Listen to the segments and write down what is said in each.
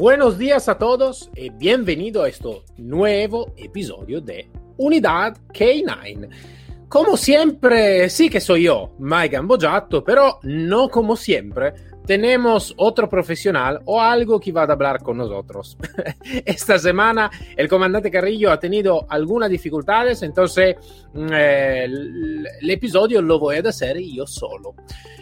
Buenos días a todos y bienvenido a este nuevo episodio de Unidad K9. Como siempre, sí que soy yo, Mike Gambojato, pero no como siempre. Tenemos otro profesional o algo que va a hablar con nosotros. Esta semana el comandante Carrillo ha tenido algunas dificultades, entonces eh, el episodio lo voy a hacer yo solo.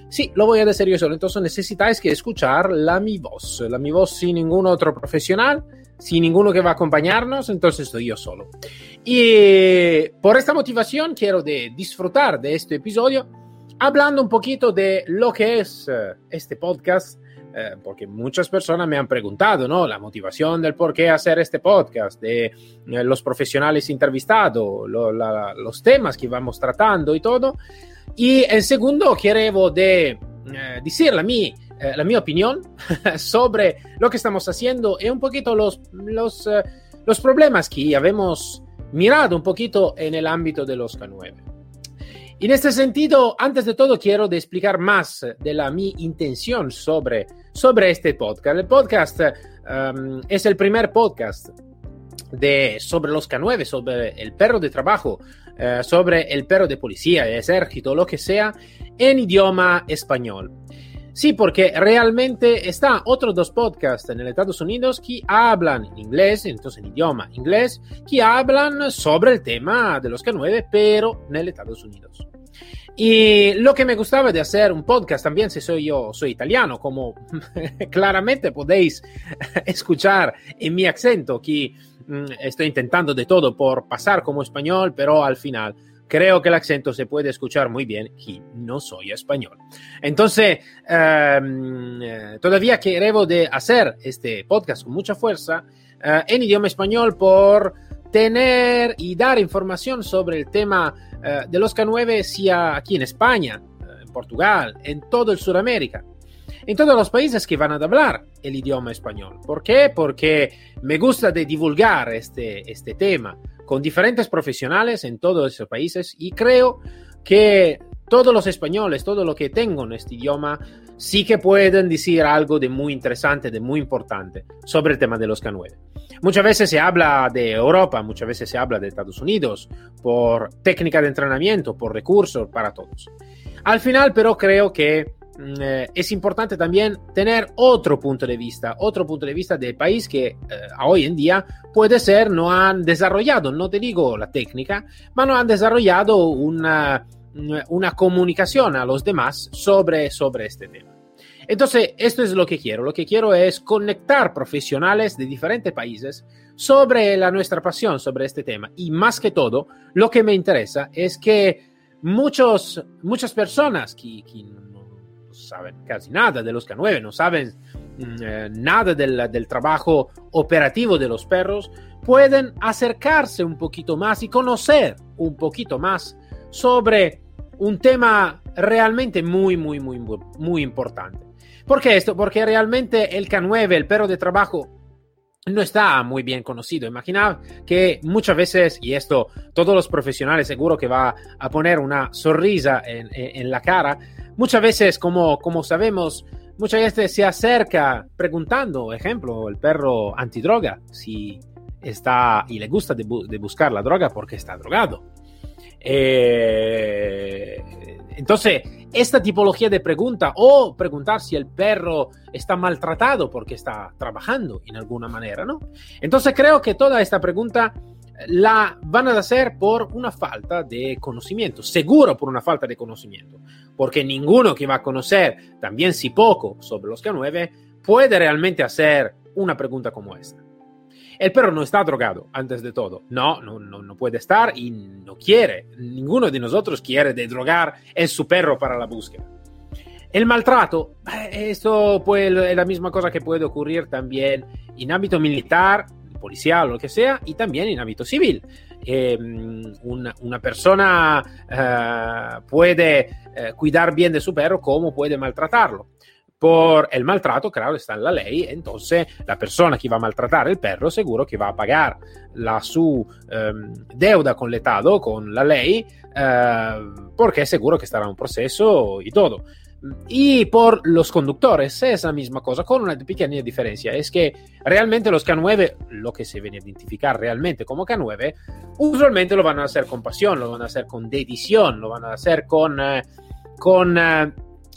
Sí, lo voy a decir yo solo. Entonces necesitáis que escuchar la mi voz. La mi voz sin ningún otro profesional, sin ninguno que va a acompañarnos, entonces estoy yo solo. Y por esta motivación quiero de disfrutar de este episodio hablando un poquito de lo que es uh, este podcast, uh, porque muchas personas me han preguntado, ¿no? La motivación del por qué hacer este podcast, de uh, los profesionales entrevistados, lo, los temas que vamos tratando y todo. Y en segundo, quiero de, eh, decir la mi, eh, la mi opinión sobre lo que estamos haciendo y un poquito los, los, eh, los problemas que habíamos mirado un poquito en el ámbito de los K9. En este sentido, antes de todo, quiero de explicar más de la mi intención sobre, sobre este podcast. El podcast um, es el primer podcast de, sobre los K9, sobre el perro de trabajo, uh, sobre el perro de policía, el ejército, lo que sea, en idioma español. Sí, porque realmente está otros dos podcasts en Estados Unidos que hablan inglés, entonces en idioma inglés, que hablan sobre el tema de los K9, pero en Estados Unidos. Y lo que me gustaba de hacer un podcast también, si soy yo, soy italiano, como claramente podéis escuchar en mi acento, que mm, estoy intentando de todo por pasar como español, pero al final creo que el acento se puede escuchar muy bien y no soy español. Entonces, um, todavía quiero de hacer este podcast con mucha fuerza uh, en idioma español por tener y dar información sobre el tema uh, de los K9, sea aquí en España, uh, en Portugal, en todo el Sudamérica, en todos los países que van a hablar el idioma español. ¿Por qué? Porque me gusta de divulgar este, este tema con diferentes profesionales en todos esos países y creo que todos los españoles, todo lo que tengo en este idioma, sí que pueden decir algo de muy interesante, de muy importante sobre el tema de los K9. Muchas veces se habla de Europa, muchas veces se habla de Estados Unidos, por técnica de entrenamiento, por recursos, para todos. Al final, pero creo que eh, es importante también tener otro punto de vista, otro punto de vista del país que eh, hoy en día puede ser no han desarrollado, no te digo la técnica, pero no han desarrollado una, una comunicación a los demás sobre, sobre este tema. Entonces, esto es lo que quiero. Lo que quiero es conectar profesionales de diferentes países sobre la nuestra pasión sobre este tema. Y más que todo, lo que me interesa es que muchos, muchas personas que, que saben casi nada de los K9, no saben eh, nada del, del, trabajo operativo de los perros, pueden acercarse un poquito más y conocer un poquito más sobre un tema realmente muy, muy, muy, muy importante. ¿Por qué esto? Porque realmente el K9, el perro de trabajo, no está muy bien conocido. Imaginad que muchas veces, y esto todos los profesionales seguro que va a poner una sonrisa en la cara, muchas veces, como, como sabemos, muchas veces se acerca preguntando, ejemplo, el perro antidroga, si está y le gusta de buscar la droga porque está drogado. Eh, entonces, esta tipología de pregunta o preguntar si el perro está maltratado porque está trabajando en alguna manera, ¿no? Entonces creo que toda esta pregunta la van a hacer por una falta de conocimiento, seguro por una falta de conocimiento, porque ninguno que va a conocer también si poco sobre los K9 puede realmente hacer una pregunta como esta. El perro no está drogado, antes de todo. No, no, no, puede estar y no quiere. Ninguno de nosotros quiere de drogar en su perro para la búsqueda. El maltrato, esto pues, es la misma cosa que puede ocurrir también en ámbito militar, policial o lo que sea, y también en ámbito civil. Eh, una, persona uh, puede uh, cuidar bien de su perro como puede maltratarlo. Por el maltrato, claro, está en la ley, entonces la persona que va a maltratar el perro seguro que va a pagar la su um, deuda con el Estado, con la ley, uh, porque seguro que estará un proceso y todo. Y por los conductores es la misma cosa, con una pequeña diferencia. Es que realmente los K9, lo que se viene a identificar realmente como K9, usualmente lo van a hacer con pasión, lo van a hacer con dedición, lo van a hacer con, eh, con, eh,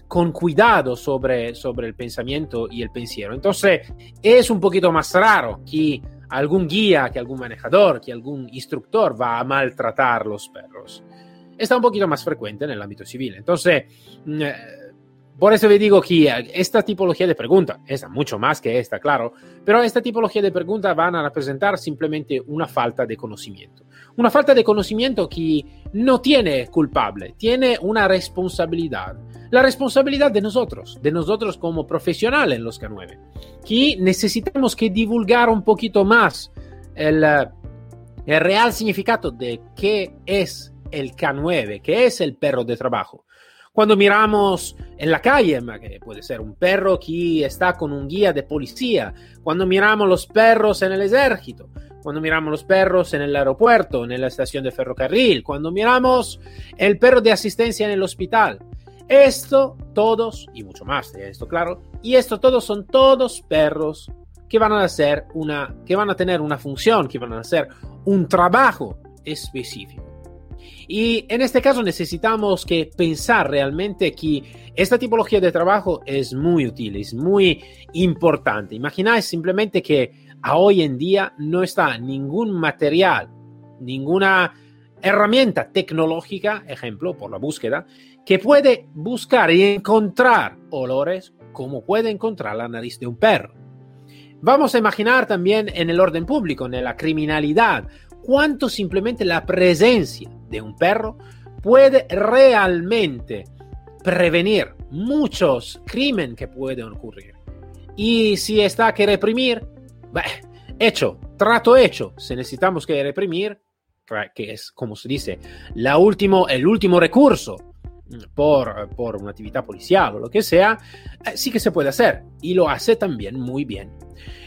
con cuidado sobre, sobre el pensamiento y el pensiero. Entonces es un poquito más raro que algún guía, que algún manejador, que algún instructor va a maltratar los perros. Está un poquito más frecuente en el ámbito civil. Entonces, eh, por eso le digo que esta tipología de pregunta, esta mucho más que esta, claro, pero esta tipología de preguntas van a representar simplemente una falta de conocimiento. Una falta de conocimiento que no tiene culpable, tiene una responsabilidad. La responsabilidad de nosotros, de nosotros como profesionales en los K9, que necesitamos que divulgar un poquito más el, el real significado de qué es el K9, qué es el perro de trabajo. Cuando miramos en la calle, puede ser un perro que está con un guía de policía, cuando miramos los perros en el ejército, cuando miramos los perros en el aeropuerto, en la estación de ferrocarril, cuando miramos el perro de asistencia en el hospital. Esto, todos, y mucho más de esto, claro, y esto todos son todos perros que van a hacer una, que van a tener una función, que van a hacer un trabajo específico. Y en este caso necesitamos que pensar realmente que esta tipología de trabajo es muy útil, es muy importante. Imagináis simplemente que a hoy en día no está ningún material, ninguna herramienta tecnológica, ejemplo, por la búsqueda, que puede buscar y encontrar olores como puede encontrar la nariz de un perro. Vamos a imaginar también en el orden público, en la criminalidad, cuánto simplemente la presencia de un perro puede realmente prevenir muchos crímenes que pueden ocurrir. Y si está que reprimir, bah, hecho, trato hecho. Si necesitamos que reprimir, que es como se dice, la último, el último recurso por, por una actividad policial o lo que sea, eh, sí que se puede hacer y lo hace también muy bien.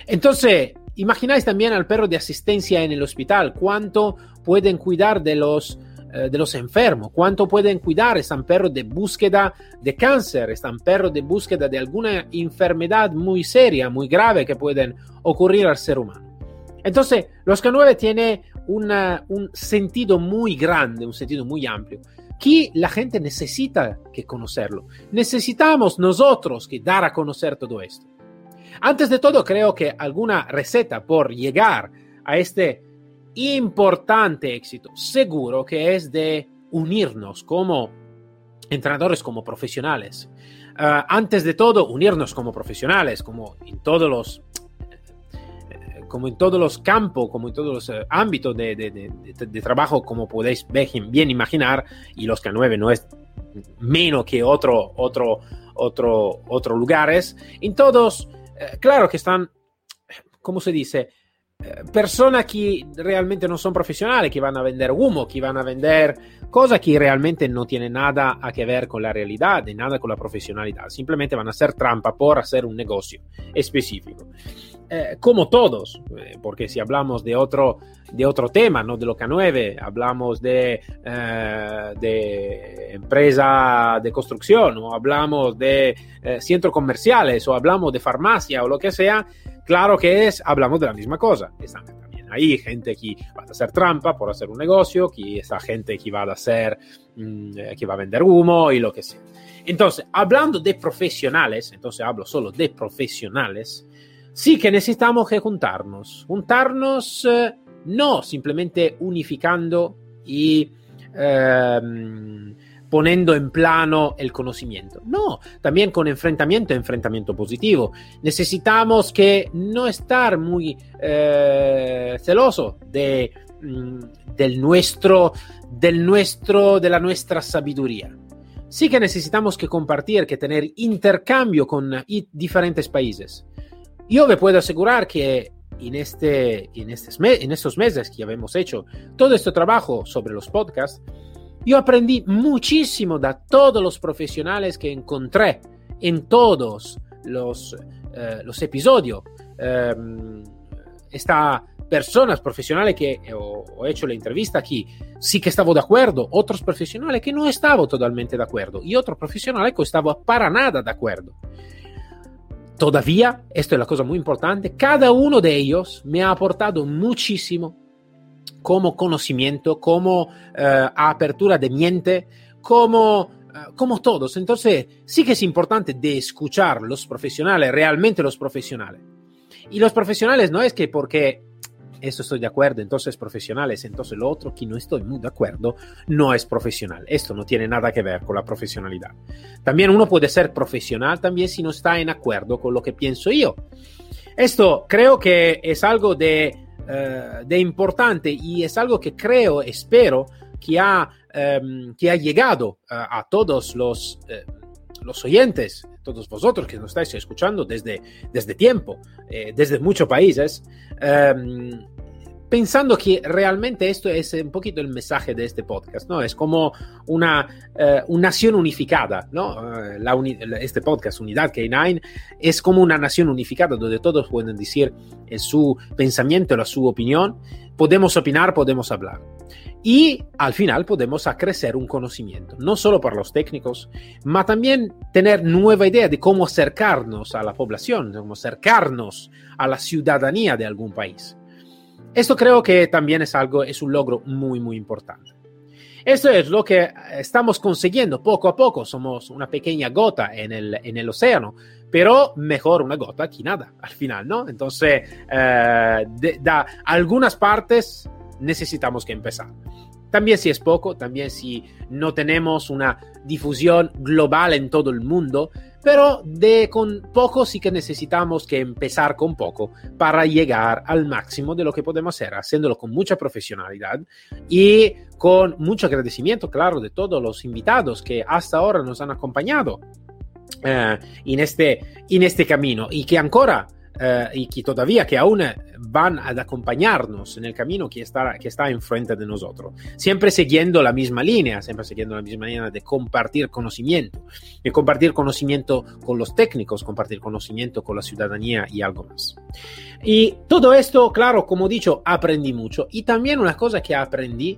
Entonces, imagináis también al perro de asistencia en el hospital, cuánto pueden cuidar de los eh, de los enfermos, cuánto pueden cuidar, están perros de búsqueda de cáncer, están perros de búsqueda de alguna enfermedad muy seria, muy grave que pueden ocurrir al ser humano. Entonces, los K9 tiene una, un sentido muy grande, un sentido muy amplio, que la gente necesita que conocerlo. Necesitamos nosotros que dar a conocer todo esto. Antes de todo, creo que alguna receta por llegar a este importante éxito, seguro que es de unirnos como entrenadores, como profesionales. Uh, antes de todo, unirnos como profesionales, como en todos los eh, como en todos los campos, como en todos los uh, ámbitos de, de, de, de, trabajo, como podéis bien imaginar, y los K9 no es menos que otro, otro, otro, otros lugares, en todos, uh, claro que están, ¿cómo se dice? Personas que realmente no son profesionales, que van a vender humo, que van a vender cosas que realmente no tienen nada a que ver con la realidad, ni nada con la profesionalidad. Simplemente van a hacer trampa por hacer un negocio específico. Eh, como todos, eh, porque si hablamos de otro, de otro tema, no de lo K9, hablamos de, eh, de empresa de construcción, o hablamos de eh, centros comerciales, o hablamos de farmacia, o lo que sea, Claro que es, hablamos de la misma cosa. Están también ahí gente que va a hacer trampa por hacer un negocio, que esa gente que va a hacer, mmm, que va a vender humo y lo que sea. Entonces, hablando de profesionales, entonces hablo solo de profesionales, sí que necesitamos juntarnos. Juntarnos eh, no simplemente unificando y... Eh, poniendo en plano el conocimiento. No, también con enfrentamiento, enfrentamiento positivo. Necesitamos que no estar muy eh, celoso de, mm, del nuestro, del nuestro, de la nuestra sabiduría. Sí que necesitamos que compartir, que tener intercambio con diferentes países. Yo me puedo asegurar que en, este, en, este, en estos meses que habíamos hecho todo este trabajo sobre los podcasts, yo aprendí muchísimo de todos los profesionales que encontré en todos los, eh, episodios. Eh, esta personas profesionales que ho, ho, hecho la entrevista aquí, sí que estaba de acuerdo, otros profesionales que no estaba totalmente de acuerdo y otros profesionales que estaba para nada de acuerdo. Todavía, esto es la cosa muy importante, cada uno de ellos me ha aportado muchísimo como conocimiento, como uh, apertura de mente, como, uh, como todos. Entonces, sí que es importante de escuchar los profesionales, realmente los profesionales. Y los profesionales no es que porque eso estoy de acuerdo, entonces profesionales, entonces lo otro que no estoy muy de acuerdo no es profesional. Esto no tiene nada que ver con la profesionalidad. También uno puede ser profesional también si no está en acuerdo con lo que pienso yo. Esto creo que es algo de, uh, de importante y es algo que creo, espero, que ha, um, que ha llegado a, a todos los, uh, los oyentes todos vosotros que nos estáis escuchando desde, desde tiempo, eh, desde muchos países, um, pensando que realmente esto es un poquito el mensaje de este podcast, ¿no? Es como una, uh, una nación unificada, ¿no? Uh, la uni este podcast, Unidad K9, es como una nación unificada donde todos pueden decir eh, su pensamiento, la su opinión, podemos opinar, podemos hablar. Y al final podemos crecer un conocimiento, no solo para los técnicos, ma también tener nueva idea de cómo acercarnos a la población, cómo acercarnos a la ciudadanía de algún país. Esto creo que también es algo, es un logro muy, muy importante. Esto es lo que estamos consiguiendo poco a poco. Somos una pequeña gota en el, en el océano, pero mejor una gota que nada al final, ¿no? Entonces, eh, de algunas partes necesitamos que empezar. También si es poco, también si no tenemos una difusión global en todo el mundo, pero de con poco sí que necesitamos que empezar con poco para llegar al máximo de lo que podemos hacer, haciéndolo con mucha profesionalidad y con mucho agradecimiento, claro, de todos los invitados que hasta ahora nos han acompañado eh, en, este, en este camino y que ancora eh, y que todavía que aún van a acompañarnos en el camino que está, que está enfrente de nosotros. Siempre siguiendo la misma línea, siempre siguiendo la misma línea de compartir conocimiento, de compartir conocimiento con los técnicos, compartir conocimiento con la ciudadanía y algo más. Y todo esto, claro, como dicho, aprendí mucho. Y también una cosa que aprendí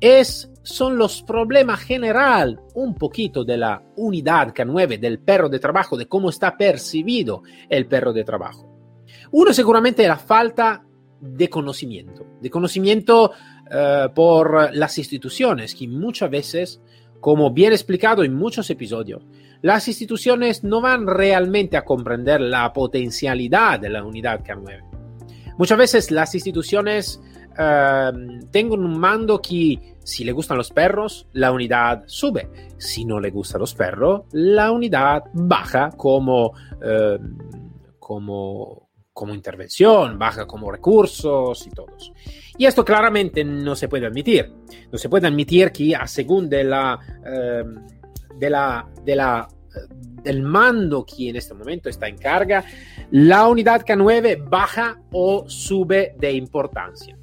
es son los problemas general un poquito de la unidad K9, del perro de trabajo, de cómo está percibido el perro de trabajo. Uno seguramente la falta de conocimiento, de conocimiento uh, por las instituciones, que muchas veces, como bien explicado en muchos episodios, las instituciones no van realmente a comprender la potencialidad de la unidad K9. Muchas veces las instituciones uh, tienen un mando que si le gustan los perros, la unidad sube. Si no le gustan los perros, la unidad baja como, uh, como, como intervención, baja como recursos y todos. Y esto claramente no se puede admitir. No se puede admitir que según de la, eh, de la, de la, del mando que en este momento está en carga, la unidad K9 baja o sube de importancia.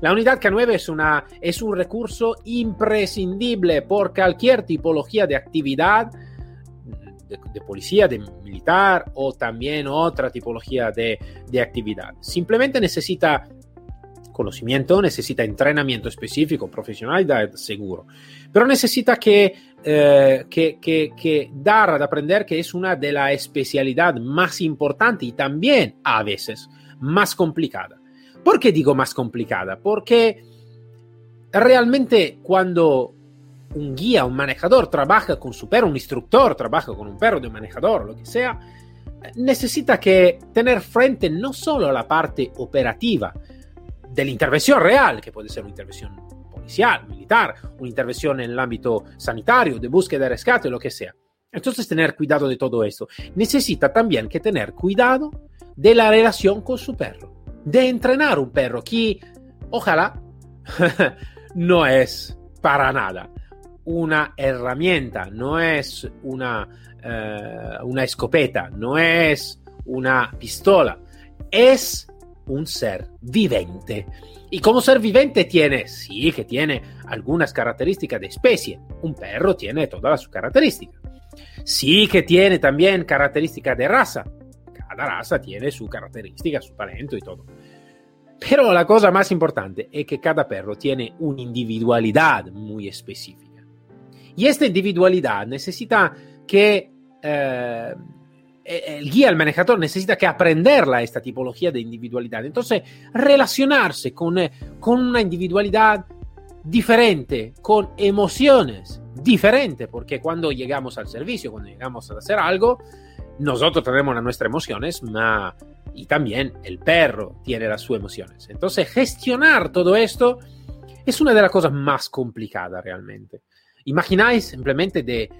La unidad K9 es, una, es un recurso imprescindible por cualquier tipología de actividad de, policía, de militar o también otra tipología de, de actividad. Simplemente necesita conocimiento, necesita entrenamiento específico, profesionalidad seguro, pero necesita que, eh, que, que, que, dar a aprender que es una de las especialidades más importantes y también a veces más complicada. ¿Por qué digo más complicada? Porque realmente cuando un guía, un manejador trabaja con su perro, un instructor trabaja con un perro de un manejador, lo que sea, necesita que tener frente no solo a la parte operativa de la intervención real, que puede ser una intervención policial, militar, una intervención en el ámbito sanitario, de búsqueda y rescate, lo que sea. Entonces, tener cuidado de todo esto. Necesita también que tener cuidado de la relación con su perro, de entrenar un perro que, ojalá, no es para nada una herramienta, no es una, uh, una escopeta, no es una pistola, es un ser vivente. Y como ser vivente tiene, sí, que tiene algunas características de especie. Un perro tiene todas sus características. Sí que tiene también características de raza. Cada raza tiene su característica, su talento y todo. Pero la cosa más importante es que cada perro tiene una individualidad muy específica. Y esta individualidad necesita que eh, el guía, el manejador, necesita que aprenderla esta tipología de individualidad. Entonces, relacionarse con, eh, con una individualidad diferente, con emociones diferentes, porque cuando llegamos al servicio, cuando llegamos a hacer algo, nosotros tenemos nuestras emociones, ma y también el perro tiene las sus emociones. Entonces, gestionar todo esto es una de las cosas más complicadas realmente. Imagináis simplemente de eh,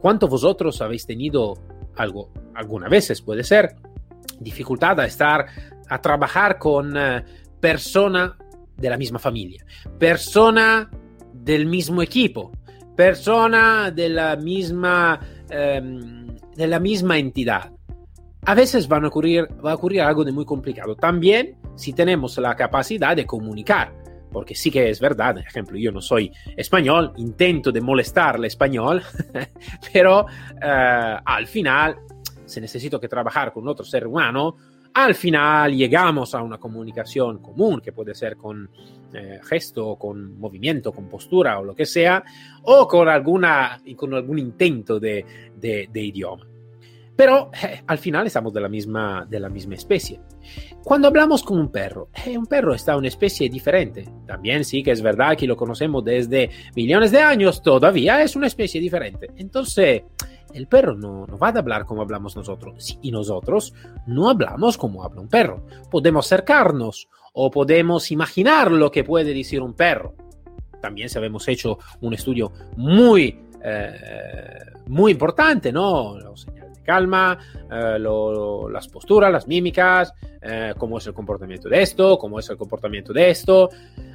cuánto vosotros habéis tenido algo, algunas veces puede ser, dificultad a estar, a trabajar con eh, persona de la misma familia, persona del mismo equipo, persona de la misma, em, de la misma entidad a veces van a ocurrir, va a ocurrir algo de muy complicado. También si tenemos la capacidad de comunicar, porque sí que es verdad, por ejemplo, yo no soy español, intento de molestar el español, pero eh, al final, si necesito que trabajar con otro ser humano, al final llegamos a una comunicación común, que puede ser con eh, gesto, con movimiento, con postura o lo que sea, o con, alguna, con algún intento de, de, de idioma. Pero eh, al final estamos de la, misma, de la misma especie. Cuando hablamos con un perro, eh, un perro está una especie diferente. También sí que es verdad que lo conocemos desde millones de años, todavía es una especie diferente. Entonces, el perro no, no va a hablar como hablamos nosotros. Y nosotros no hablamos como habla un perro. Podemos acercarnos o podemos imaginar lo que puede decir un perro. También si habemos hecho un estudio muy, eh, muy importante, ¿no? Los calma, eh, lo, las posturas, las mímicas, eh, cómo es el comportamiento de esto, cómo es el comportamiento de esto.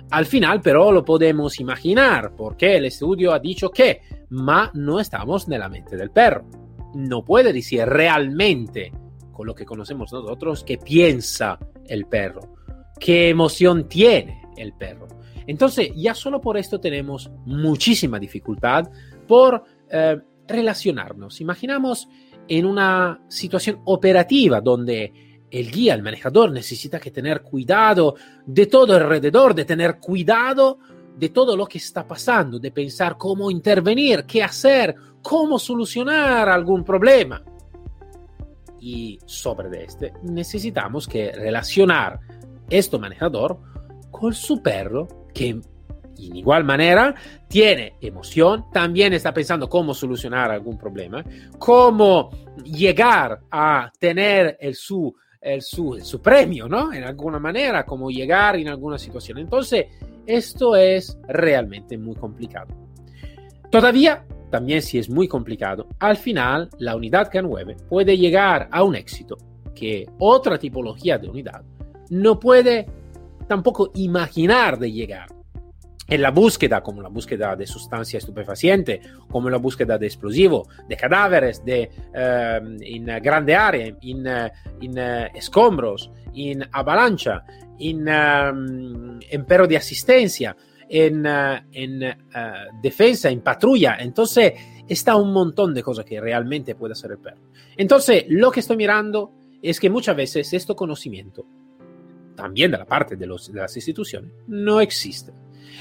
Al final pero lo podemos imaginar porque el estudio ha dicho que, ma no estamos en la mente del perro. No puede decir realmente con lo que conocemos nosotros qué piensa el perro, qué emoción tiene el perro. Entonces ya solo por esto tenemos muchísima dificultad por eh, relacionarnos. Imaginamos en una situación operativa donde el guía, el manejador necesita que tener cuidado de todo alrededor, de tener cuidado de todo lo que está pasando, de pensar cómo intervenir, qué hacer, cómo solucionar algún problema. Y sobre este necesitamos que relacionar este manejador con su perro que en igual manera tiene emoción, también está pensando cómo solucionar algún problema, cómo llegar a tener el su, el su, su premio, ¿no? En alguna manera, cómo llegar en alguna situación. Entonces, esto es realmente muy complicado. Todavía, también si es muy complicado, al final la unidad K9 puede llegar a un éxito que otra tipología de unidad no puede tampoco imaginar de llegar en la búsqueda, como la búsqueda de sustancia estupefaciente, como la búsqueda de explosivo, de cadáveres, de, uh, en grande área, en, en uh, escombros, en avalancha, en, um, en perro de asistencia, en, en defensa, en patrulla. Entonces, está un montón de cosas que realmente puede hacer el perro. Entonces, lo que estoy mirando es que muchas veces este conocimiento, también de la parte de, los, de las instituciones, no existe.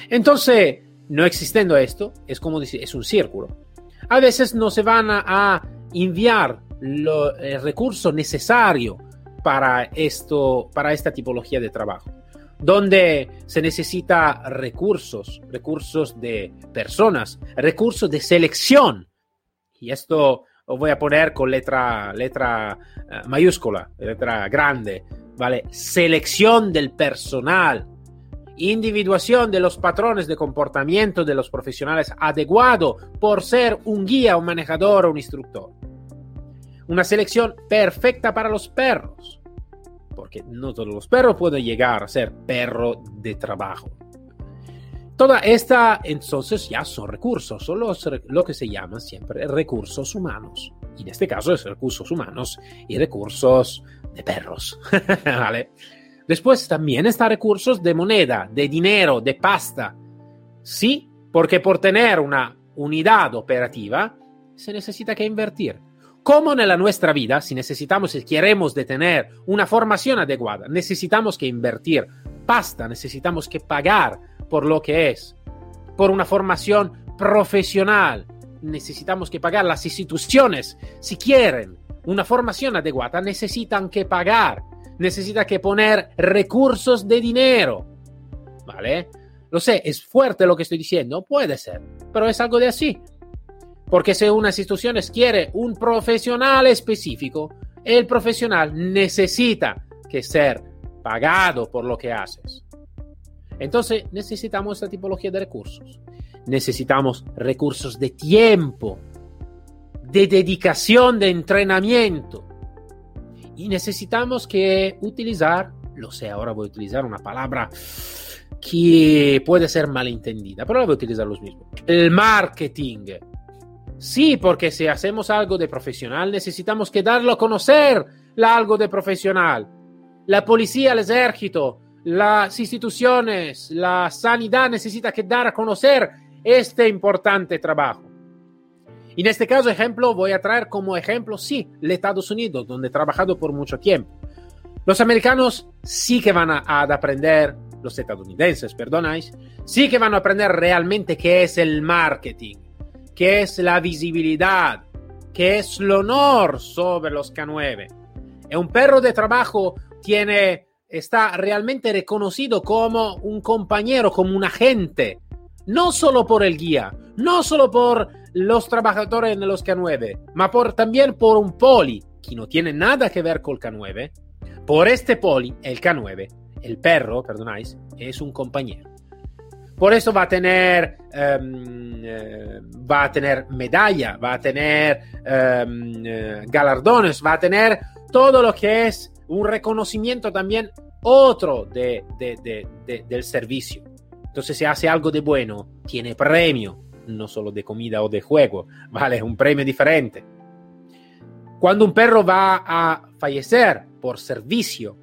Entonces, no existiendo esto, es como decir, es un círculo. A veces no se van a, enviar lo, el recurso necesario para, esto, para esta tipología de trabajo, donde se necesita recursos, recursos de personas, recursos de selección. Y esto lo voy a poner con letra, letra uh, mayúscula, letra grande, ¿vale? Selección del personal individuación de los patrones de comportamiento de los profesionales adecuado por ser un guía, un manejador o un instructor. Una selección perfecta para los perros, porque no todos los perros pueden llegar a ser perro de trabajo. Toda esta entonces ya son recursos, son los, lo que se llama siempre recursos humanos. Y en este caso es recursos humanos y recursos de perros. ¿Vale? Después también están recursos de moneda, de dinero, de pasta. Sí, porque por tener una unidad operativa se necesita que invertir. Como en la nuestra vida, si necesitamos y queremos de tener una formación adecuada, necesitamos que invertir pasta, necesitamos que pagar por lo que es, por una formación profesional, necesitamos que pagar las instituciones, si quieren una formación adecuada, necesitan que pagar, necesitan que poner recursos de dinero, ¿vale? Lo sé, es fuerte lo que estoy diciendo, puede ser, pero es algo de así. Porque si una institución quiere un profesional específico, el profesional necesita que ser pagado por lo que haces. Entonces necesitamos esta tipología de recursos. Necesitamos recursos de tiempo, de dedicación, de entrenamiento. Y necesitamos que utilizar, lo sé, ahora voy a utilizar una palabra que puede ser malentendida, pero la voy a utilizar los mismos. El marketing Sí, porque si hacemos algo de profesional, necesitamos que darlo a conocer algo de profesional. La policía, el ejército, las instituciones, la sanidad necesita que dar a conocer este importante trabajo. En este caso, ejemplo, voy a traer como ejemplo, sí, los Estados Unidos, donde he trabajado por mucho tiempo. Los americanos sí que van a, a aprender, los estadounidenses, perdonáis, sí que van a aprender realmente qué es el marketing que es la visibilidad, que es el honor sobre los K9. Y un perro de trabajo tiene, está realmente reconocido como un compañero, como un agente, no solo por el guía, no solo por los trabajadores de los K9, ma también por un poli, que no tiene nada que ver con el K9. Por este poli, el K9, el perro, perdonáis, es un compañero. Por eso va a tener, um, eh, va a tener medalla, va a tener um, eh, galardones, va a tener todo lo que es un reconocimiento también otro de, del servicio. Entonces, si hace algo de bueno, tiene premio, no solo de comida o de juego, vale, un premio diferente. Cuando un perro va a fallecer por servicio,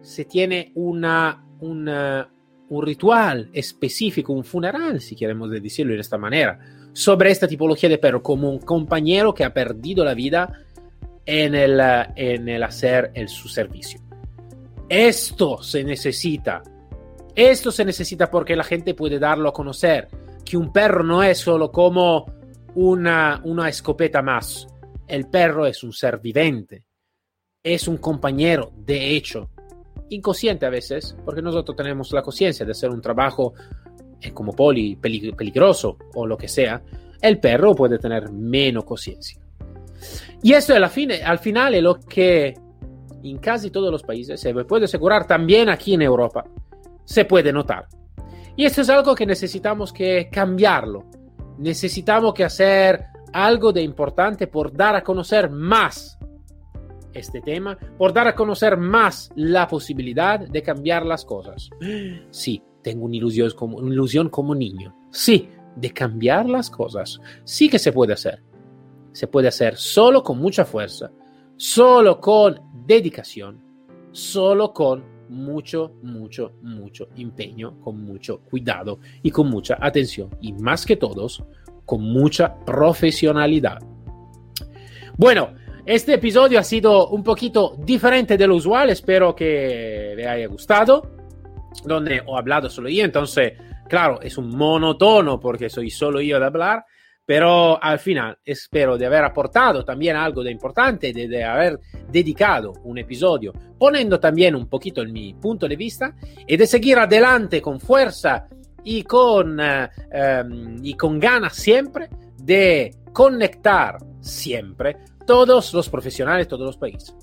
se tiene una, un ritual específico, un funeral, si queremos decirlo de esta manera, sobre esta tipología de perro, como un compañero que ha perdido la vida en el, en el hacer el, su servicio. Esto se necesita. Esto se necesita porque la gente puede darlo a conocer, que un perro no es solo como una, escopeta más. El perro es un ser vivente, es un compañero, de hecho, inconsciente a veces, porque nosotros tenemos la conciencia de hacer un trabajo eh, como poli, peligroso o lo que sea, el perro puede tener menos conciencia. Y esto al, fin, al final es lo que en casi todos los países se puede asegurar, también aquí en Europa, se puede notar. Y esto es algo que necesitamos que cambiarlo. Necesitamos que hacer algo de importante por dar a conocer más este tema por dar a conocer más la posibilidad de cambiar las cosas. Sí, tengo una ilusión como, una ilusión como niño. Sí, de cambiar las cosas. Sí que se puede hacer. Se puede hacer solo con mucha fuerza, solo con dedicación, solo con mucho, mucho, mucho empeño, con mucho cuidado y con mucha atención. Y más que todos, con mucha profesionalidad. Bueno, este episodio ha sido un poquito diferente de lo usual, espero que le haya gustado, donde he hablado solo yo, entonces, claro, es un monotono porque soy solo yo de hablar, pero al final espero de haber aportado también algo de importante, de, de haber dedicado un episodio, poniendo también un poquito el mi punto de vista y de seguir adelante con fuerza y con, uh, um, y con ganas siempre de conectar siempre todos los profesionales, todos los países.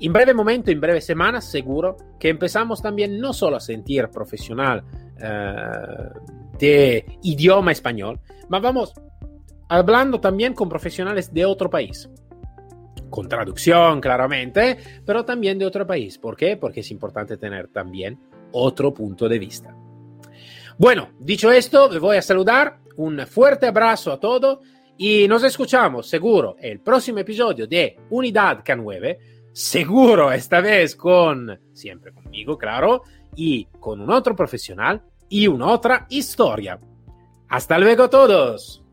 En breve momento, en breves semanas, seguro que empezamos también no solo a sentir profesional uh, de idioma español, mas vamos hablando también con profesionales de otro país. Con traducción, claramente, pero también de otro país. ¿Por qué? Porque es importante tener también otro punto de vista. Bueno, dicho esto, me voy a saludar. Un fuerte abrazo a todos y nos escuchamos seguro el próximo episodio de Unidad K9 seguro esta vez con, siempre conmigo, claro, y con un otro profesional y una otra historia. Hasta luego todos.